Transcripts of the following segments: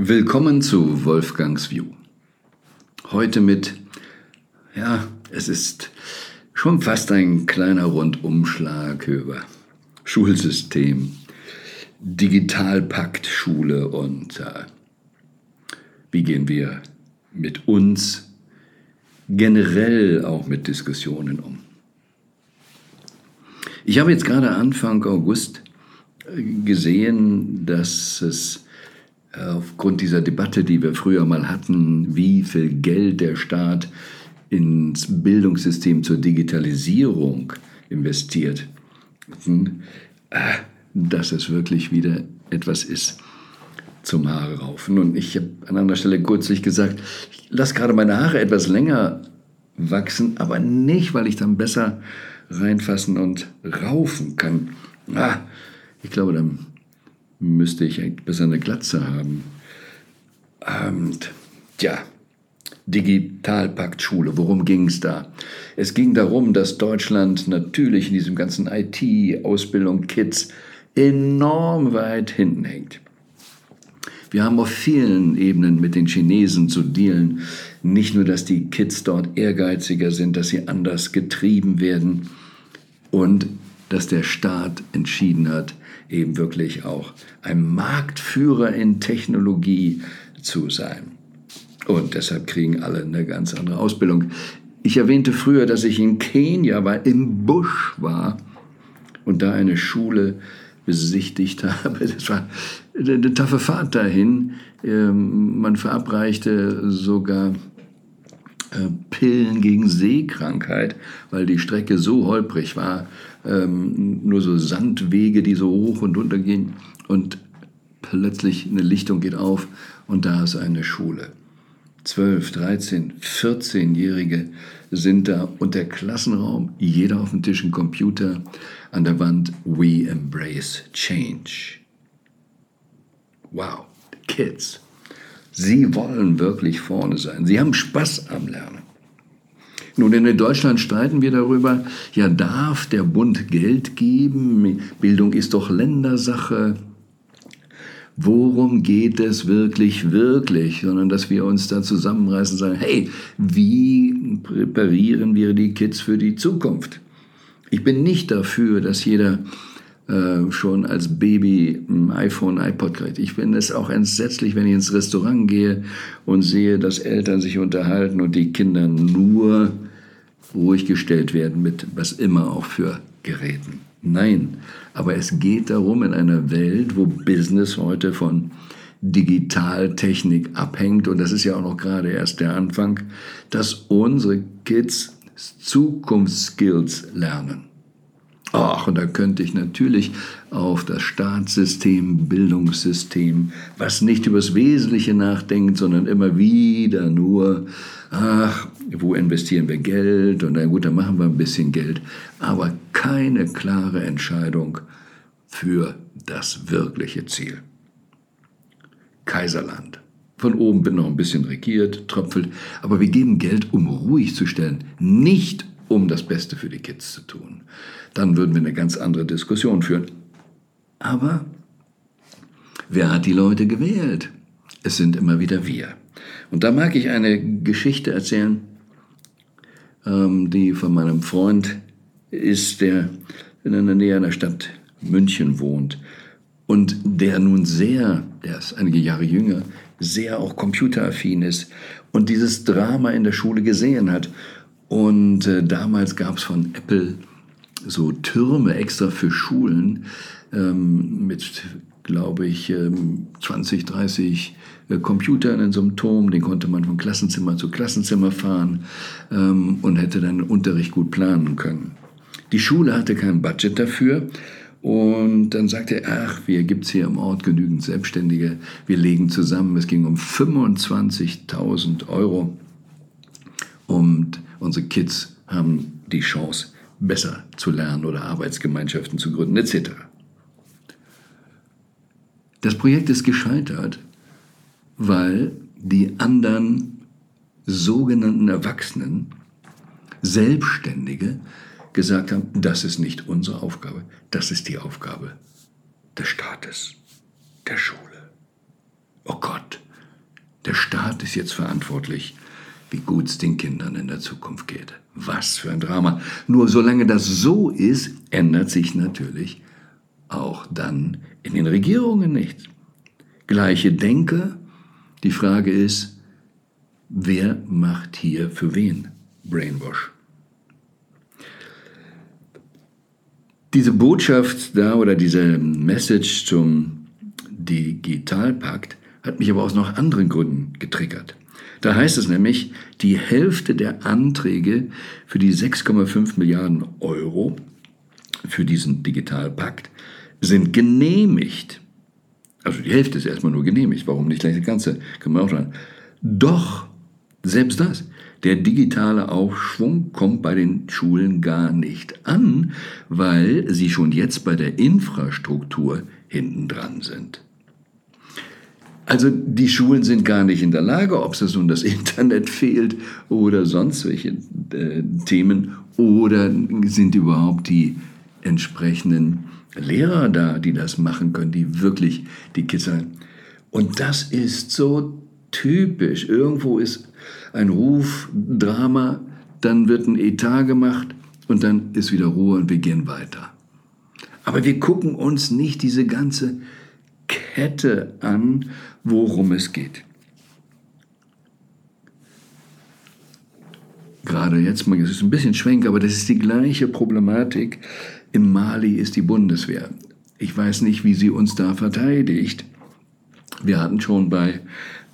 Willkommen zu Wolfgangs View. Heute mit, ja, es ist schon fast ein kleiner Rundumschlag über Schulsystem, Digitalpakt Schule und äh, wie gehen wir mit uns generell auch mit Diskussionen um. Ich habe jetzt gerade Anfang August äh, gesehen, dass es aufgrund dieser Debatte, die wir früher mal hatten, wie viel Geld der Staat ins Bildungssystem zur Digitalisierung investiert, hm, äh, dass es wirklich wieder etwas ist zum Haare raufen. Und ich habe an anderer Stelle kürzlich gesagt, ich lasse gerade meine Haare etwas länger wachsen, aber nicht, weil ich dann besser reinfassen und raufen kann. Ah, ich glaube, dann müsste ich besser eine Glatze haben. Und ja, Digitalpakt Schule, worum ging es da? Es ging darum, dass Deutschland natürlich in diesem ganzen IT, Ausbildung, Kids enorm weit hinten hängt. Wir haben auf vielen Ebenen mit den Chinesen zu dealen. Nicht nur, dass die Kids dort ehrgeiziger sind, dass sie anders getrieben werden und dass der Staat entschieden hat, eben wirklich auch ein Marktführer in Technologie zu sein. Und deshalb kriegen alle eine ganz andere Ausbildung. Ich erwähnte früher, dass ich in Kenia war, im Busch war und da eine Schule besichtigt habe. Das war eine taffe Fahrt dahin. Ähm, man verabreichte sogar Pillen gegen Seekrankheit, weil die Strecke so holprig war. Ähm, nur so Sandwege, die so hoch und runter gehen. Und plötzlich eine Lichtung geht auf und da ist eine Schule. 12, 13, 14-Jährige sind da und der Klassenraum, jeder auf dem Tisch ein Computer, an der Wand We Embrace Change. Wow, Kids. Sie wollen wirklich vorne sein. Sie haben Spaß am Lernen. Nun, in Deutschland streiten wir darüber, ja, darf der Bund Geld geben? Bildung ist doch Ländersache. Worum geht es wirklich, wirklich? Sondern dass wir uns da zusammenreißen und sagen, hey, wie präparieren wir die Kids für die Zukunft? Ich bin nicht dafür, dass jeder äh, schon als Baby ein iPhone, iPod kriegt. Ich finde es auch entsetzlich, wenn ich ins Restaurant gehe und sehe, dass Eltern sich unterhalten und die Kinder nur ruhig gestellt werden mit was immer auch für Geräten. Nein, aber es geht darum, in einer Welt, wo Business heute von Digitaltechnik abhängt, und das ist ja auch noch gerade erst der Anfang, dass unsere Kids Zukunftsskills lernen. Ach, und da könnte ich natürlich auf das Staatssystem, Bildungssystem, was nicht über das Wesentliche nachdenkt, sondern immer wieder nur, ach, wo investieren wir Geld? Und na gut, dann machen wir ein bisschen Geld. Aber keine klare Entscheidung für das wirkliche Ziel. Kaiserland. Von oben wird noch ein bisschen regiert, tröpfelt, aber wir geben Geld, um ruhig zu stellen, nicht um das Beste für die Kids zu tun. Dann würden wir eine ganz andere Diskussion führen. Aber wer hat die Leute gewählt? Es sind immer wieder wir. Und da mag ich eine Geschichte erzählen, ähm, die von meinem Freund ist, der in der Nähe einer Stadt München wohnt und der nun sehr, der ist einige Jahre jünger, sehr auch computeraffin ist und dieses Drama in der Schule gesehen hat und äh, damals gab es von Apple so Türme extra für Schulen ähm, mit, glaube ich, ähm, 20, 30 äh, Computern in so einem Turm. Den konnte man von Klassenzimmer zu Klassenzimmer fahren ähm, und hätte dann Unterricht gut planen können. Die Schule hatte kein Budget dafür. Und dann sagte er, ach, wir gibt es hier im Ort genügend Selbstständige, wir legen zusammen. Es ging um 25.000 Euro. Und Unsere Kids haben die Chance, besser zu lernen oder Arbeitsgemeinschaften zu gründen, etc. Das Projekt ist gescheitert, weil die anderen sogenannten Erwachsenen, Selbstständige, gesagt haben, das ist nicht unsere Aufgabe, das ist die Aufgabe des Staates, der Schule. Oh Gott, Staat ist jetzt verantwortlich, wie gut es den Kindern in der Zukunft geht. Was für ein Drama. Nur solange das so ist, ändert sich natürlich auch dann in den Regierungen nichts. Gleiche Denke. Die Frage ist, wer macht hier für wen Brainwash? Diese Botschaft da oder diese Message zum Digitalpakt hat mich aber aus noch anderen Gründen getriggert. Da heißt es nämlich, die Hälfte der Anträge für die 6,5 Milliarden Euro für diesen Digitalpakt sind genehmigt. Also die Hälfte ist erstmal nur genehmigt. Warum nicht gleich das Ganze? Kann man auch sagen. Doch, selbst das, der digitale Aufschwung kommt bei den Schulen gar nicht an, weil sie schon jetzt bei der Infrastruktur hinten dran sind. Also die Schulen sind gar nicht in der Lage, ob es nun das Internet fehlt oder sonst welche äh, Themen, oder sind überhaupt die entsprechenden Lehrer da, die das machen können, die wirklich die Kids sein. Und das ist so typisch. Irgendwo ist ein Ruf, Drama, dann wird ein Etat gemacht und dann ist wieder Ruhe und wir gehen weiter. Aber wir gucken uns nicht diese ganze Kette an, worum es geht. Gerade jetzt, es ist ein bisschen schwenk, aber das ist die gleiche Problematik. In Mali ist die Bundeswehr. Ich weiß nicht, wie sie uns da verteidigt. Wir hatten schon bei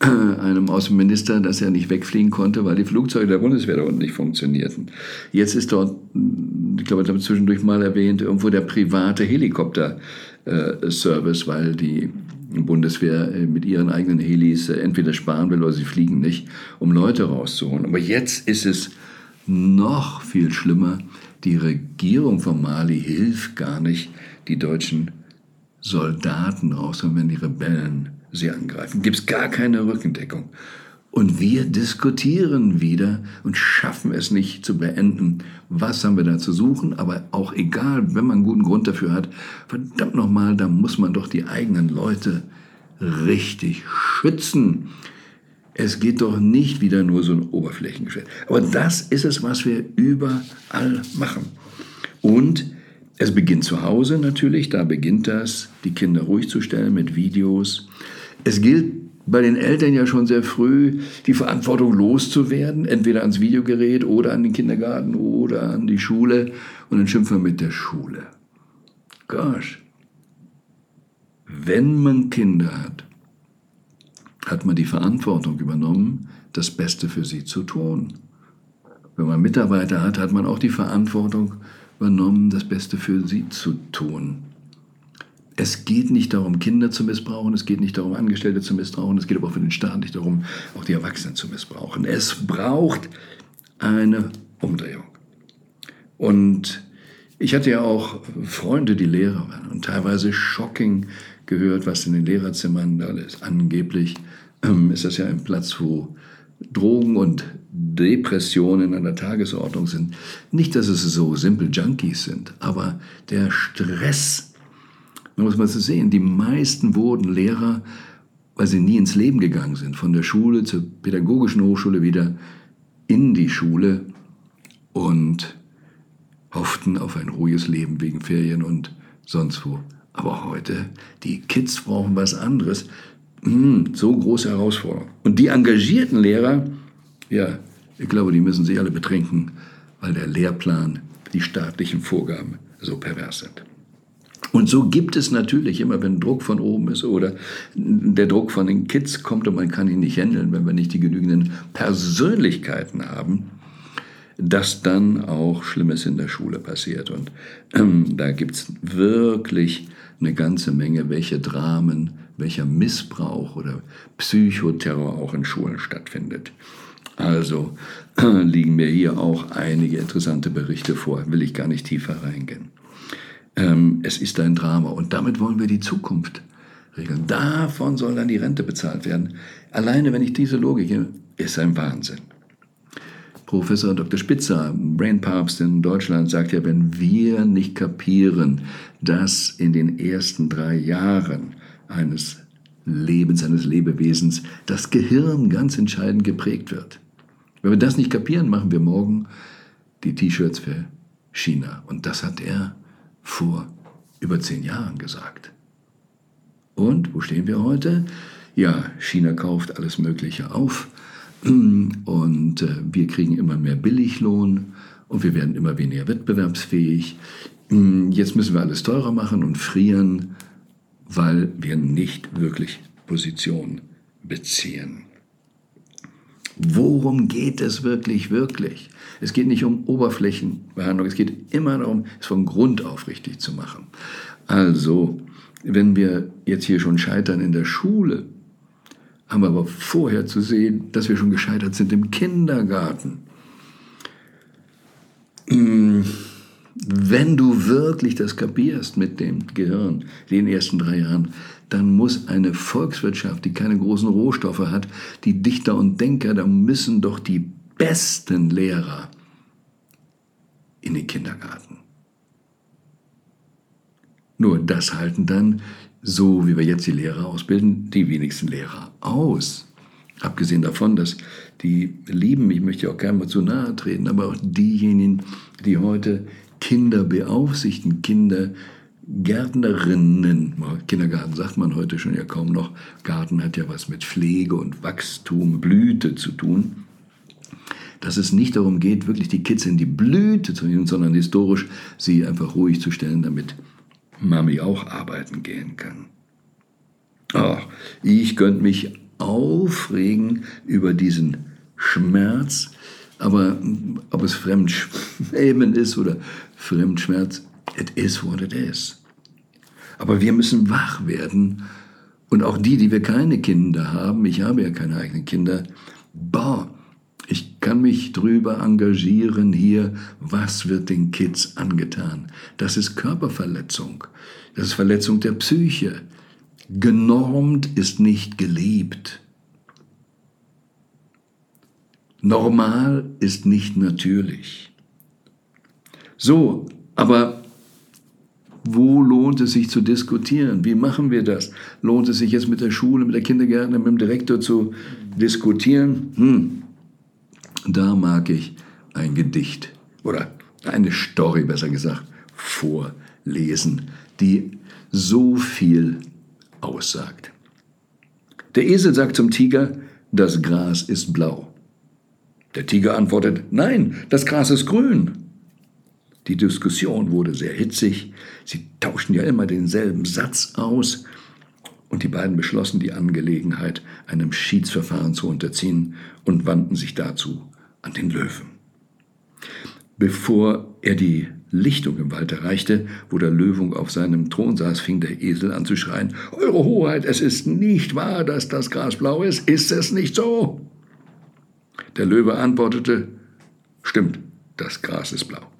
äh, einem Außenminister, dass er nicht wegfliegen konnte, weil die Flugzeuge der Bundeswehr da unten nicht funktionierten. Jetzt ist dort, ich glaube, ich habe zwischendurch mal erwähnt, irgendwo der private Helikopter-Service, weil die Bundeswehr äh, mit ihren eigenen Helis äh, entweder sparen will oder sie fliegen nicht, um Leute rauszuholen. Aber jetzt ist es noch viel schlimmer. Die Regierung von Mali hilft gar nicht, die deutschen Soldaten rauszuholen, wenn die Rebellen sie angreifen. Gibt es gar keine Rückendeckung. Und wir diskutieren wieder und schaffen es nicht zu beenden. Was haben wir da zu suchen? Aber auch egal, wenn man einen guten Grund dafür hat, verdammt nochmal, da muss man doch die eigenen Leute richtig schützen. Es geht doch nicht wieder nur so ein Oberflächengeschäft. Aber das ist es, was wir überall machen. Und es beginnt zu Hause natürlich, da beginnt das, die Kinder ruhig zu stellen mit Videos, es gilt bei den Eltern ja schon sehr früh, die Verantwortung loszuwerden, entweder ans Videogerät oder an den Kindergarten oder an die Schule. Und dann schimpfen wir mit der Schule. Gosh. Wenn man Kinder hat, hat man die Verantwortung übernommen, das Beste für sie zu tun. Wenn man Mitarbeiter hat, hat man auch die Verantwortung übernommen, das Beste für sie zu tun. Es geht nicht darum, Kinder zu missbrauchen, es geht nicht darum, Angestellte zu missbrauchen, es geht aber auch für den Staat nicht darum, auch die Erwachsenen zu missbrauchen. Es braucht eine Umdrehung. Und ich hatte ja auch Freunde, die Lehrer waren und teilweise shocking gehört, was in den Lehrerzimmern da ist. Angeblich ähm, ist das ja ein Platz, wo Drogen und Depressionen an der Tagesordnung sind. Nicht, dass es so simple Junkies sind, aber der Stress, man muss mal so sehen, die meisten wurden Lehrer, weil sie nie ins Leben gegangen sind, von der Schule zur pädagogischen Hochschule wieder in die Schule und hofften auf ein ruhiges Leben wegen Ferien und sonst wo. Aber heute, die Kids brauchen was anderes. Hm, so große Herausforderung. Und die engagierten Lehrer, ja, ich glaube, die müssen sich alle betrinken, weil der Lehrplan, die staatlichen Vorgaben so pervers sind. Und so gibt es natürlich immer, wenn Druck von oben ist oder der Druck von den Kids kommt und man kann ihn nicht handeln, wenn wir nicht die genügenden Persönlichkeiten haben, dass dann auch Schlimmes in der Schule passiert. Und ähm, da es wirklich eine ganze Menge, welche Dramen, welcher Missbrauch oder Psychoterror auch in Schulen stattfindet. Also äh, liegen mir hier auch einige interessante Berichte vor, will ich gar nicht tiefer reingehen. Ähm, es ist ein Drama und damit wollen wir die Zukunft regeln. Davon soll dann die Rente bezahlt werden. Alleine, wenn ich diese Logik, ist ein Wahnsinn. Professor Dr. Spitzer, Brainpapst in Deutschland, sagt ja, wenn wir nicht kapieren, dass in den ersten drei Jahren eines Lebens, eines Lebewesens, das Gehirn ganz entscheidend geprägt wird. Wenn wir das nicht kapieren, machen wir morgen die T-Shirts für China. Und das hat er vor über zehn Jahren gesagt. Und wo stehen wir heute? Ja, China kauft alles Mögliche auf und äh, wir kriegen immer mehr Billiglohn und wir werden immer weniger wettbewerbsfähig. Jetzt müssen wir alles teurer machen und frieren, weil wir nicht wirklich Position beziehen. Worum geht es wirklich, wirklich? Es geht nicht um Oberflächenbehandlung, es geht immer darum, es von Grund auf richtig zu machen. Also, wenn wir jetzt hier schon scheitern in der Schule, haben wir aber vorher zu sehen, dass wir schon gescheitert sind im Kindergarten. Hm, wenn du wirklich das kapierst mit dem Gehirn, den ersten drei Jahren, dann muss eine Volkswirtschaft, die keine großen Rohstoffe hat, die Dichter und Denker, da müssen doch die besten Lehrer in den Kindergarten. Nur das halten dann, so wie wir jetzt die Lehrer ausbilden, die wenigsten Lehrer aus. Abgesehen davon, dass die Lieben, ich möchte auch gerne mal zu nahe treten, aber auch diejenigen, die heute Kinder beaufsichtigen, Kinder Gärtnerinnen, Kindergarten sagt man heute schon ja kaum noch, Garten hat ja was mit Pflege und Wachstum, Blüte zu tun, dass es nicht darum geht, wirklich die Kids in die Blüte zu nehmen, sondern historisch sie einfach ruhig zu stellen, damit Mami auch arbeiten gehen kann. Ach, ich könnte mich aufregen über diesen Schmerz, aber ob es Fremdschämen ist oder Fremdschmerz, it is what it is. Aber wir müssen wach werden und auch die, die wir keine Kinder haben, ich habe ja keine eigenen Kinder, boah, ich kann mich drüber engagieren hier, was wird den Kids angetan. Das ist Körperverletzung, das ist Verletzung der Psyche. Genormt ist nicht geliebt. Normal ist nicht natürlich. So, aber wo lohnt es sich zu diskutieren? Wie machen wir das? Lohnt es sich jetzt mit der Schule, mit der Kindergärtnerin, mit dem Direktor zu diskutieren? Hm. Da mag ich ein Gedicht oder eine Story, besser gesagt, vorlesen, die so viel aussagt. Der Esel sagt zum Tiger, das Gras ist blau. Der Tiger antwortet, nein, das Gras ist grün. Die Diskussion wurde sehr hitzig, sie tauschten ja immer denselben Satz aus, und die beiden beschlossen, die Angelegenheit einem Schiedsverfahren zu unterziehen und wandten sich dazu an den Löwen. Bevor er die Lichtung im Wald erreichte, wo der Löwung auf seinem Thron saß, fing der Esel an zu schreien, Eure Hoheit, es ist nicht wahr, dass das Gras blau ist, ist es nicht so? Der Löwe antwortete, stimmt, das Gras ist blau.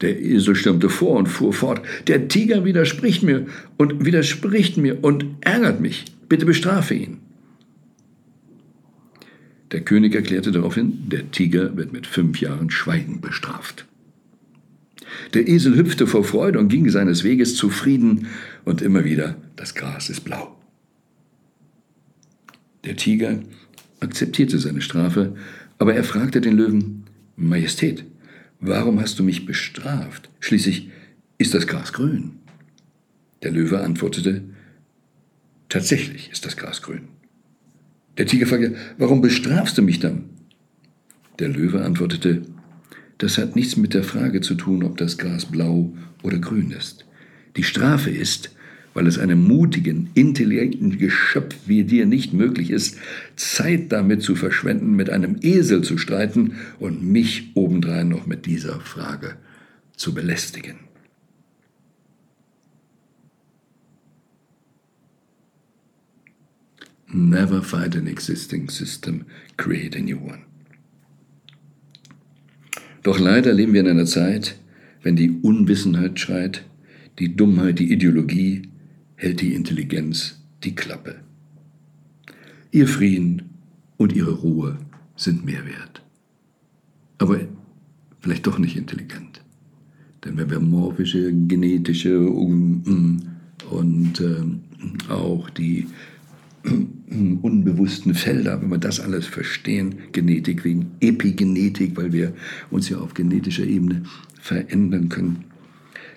Der Esel stürmte vor und fuhr fort. Der Tiger widerspricht mir und widerspricht mir und ärgert mich. Bitte bestrafe ihn. Der König erklärte daraufhin, der Tiger wird mit fünf Jahren Schweigen bestraft. Der Esel hüpfte vor Freude und ging seines Weges zufrieden und immer wieder, das Gras ist blau. Der Tiger akzeptierte seine Strafe, aber er fragte den Löwen, Majestät, warum hast du mich bestraft? Schließlich ist das Gras grün. Der Löwe antwortete, tatsächlich ist das Gras grün. Der Tiger fragte, warum bestrafst du mich dann? Der Löwe antwortete, das hat nichts mit der Frage zu tun, ob das Gras blau oder grün ist. Die Strafe ist, weil es einem mutigen, intelligenten Geschöpf wie dir nicht möglich ist, Zeit damit zu verschwenden, mit einem Esel zu streiten und mich obendrein noch mit dieser Frage zu belästigen. Never fight an existing system, create a new one. Doch leider leben wir in einer Zeit, wenn die Unwissenheit schreit, die Dummheit die Ideologie, hält die Intelligenz die Klappe. Ihr Frieden und ihre Ruhe sind mehr wert. Aber vielleicht doch nicht intelligent. Denn wenn wir morphische, genetische und, und äh, auch die unbewussten Felder, wenn wir das alles verstehen, Genetik wegen Epigenetik, weil wir uns ja auf genetischer Ebene verändern können.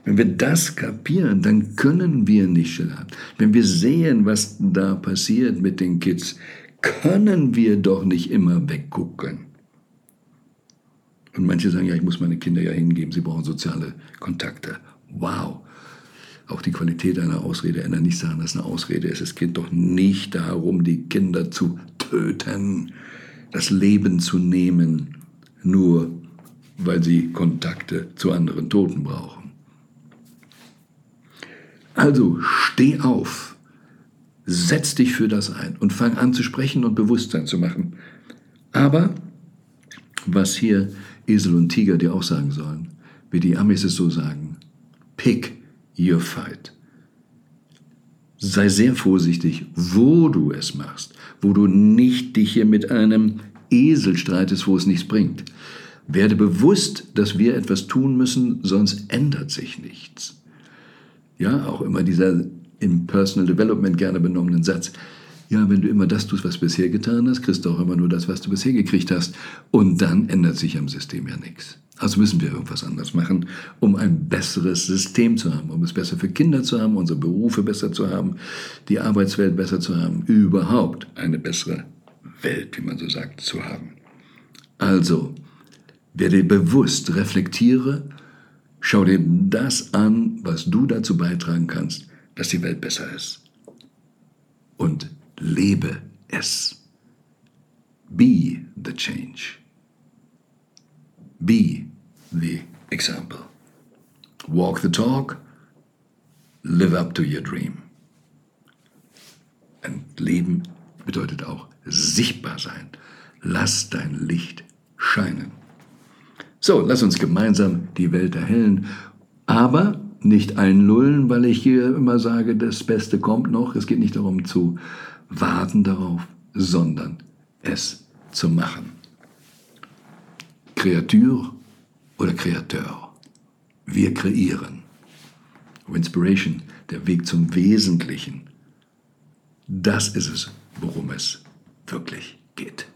Wenn wir das kapieren, dann können wir nicht schlafen. Wenn wir sehen, was da passiert mit den Kids, können wir doch nicht immer weggucken. Und manche sagen, ja, ich muss meine Kinder ja hingeben, sie brauchen soziale Kontakte. Wow. Auch die Qualität einer Ausrede ändert nicht daran, dass eine Ausrede ist. Es geht doch nicht darum, die Kinder zu töten, das Leben zu nehmen, nur weil sie Kontakte zu anderen Toten brauchen. Also steh auf, setz dich für das ein und fang an zu sprechen und Bewusstsein zu machen. Aber was hier Esel und Tiger dir auch sagen sollen, wie die Amis es so sagen, pick your fight. Sei sehr vorsichtig, wo du es machst, wo du nicht dich hier mit einem Esel streitest, wo es nichts bringt. Werde bewusst, dass wir etwas tun müssen, sonst ändert sich nichts. Ja, auch immer dieser im Personal Development gerne benommenen Satz. Ja, wenn du immer das tust, was du bisher getan hast, kriegst du auch immer nur das, was du bisher gekriegt hast. Und dann ändert sich am System ja nichts. Also müssen wir irgendwas anders machen, um ein besseres System zu haben, um es besser für Kinder zu haben, unsere Berufe besser zu haben, die Arbeitswelt besser zu haben, überhaupt eine bessere Welt, wie man so sagt, zu haben. Also, werde bewusst, reflektiere, schau dir das an, was du dazu beitragen kannst, dass die Welt besser ist. Und lebe es. Be the change. Be the example. Walk the talk, live up to your dream. Und Leben bedeutet auch sichtbar sein. Lass dein Licht scheinen. So, lass uns gemeinsam die Welt erhellen, aber nicht einlullen, weil ich hier immer sage, das Beste kommt noch. Es geht nicht darum zu warten darauf, sondern es zu machen. Kreatur oder Kreateur. Wir kreieren. Inspiration, der Weg zum Wesentlichen. Das ist es, worum es wirklich geht.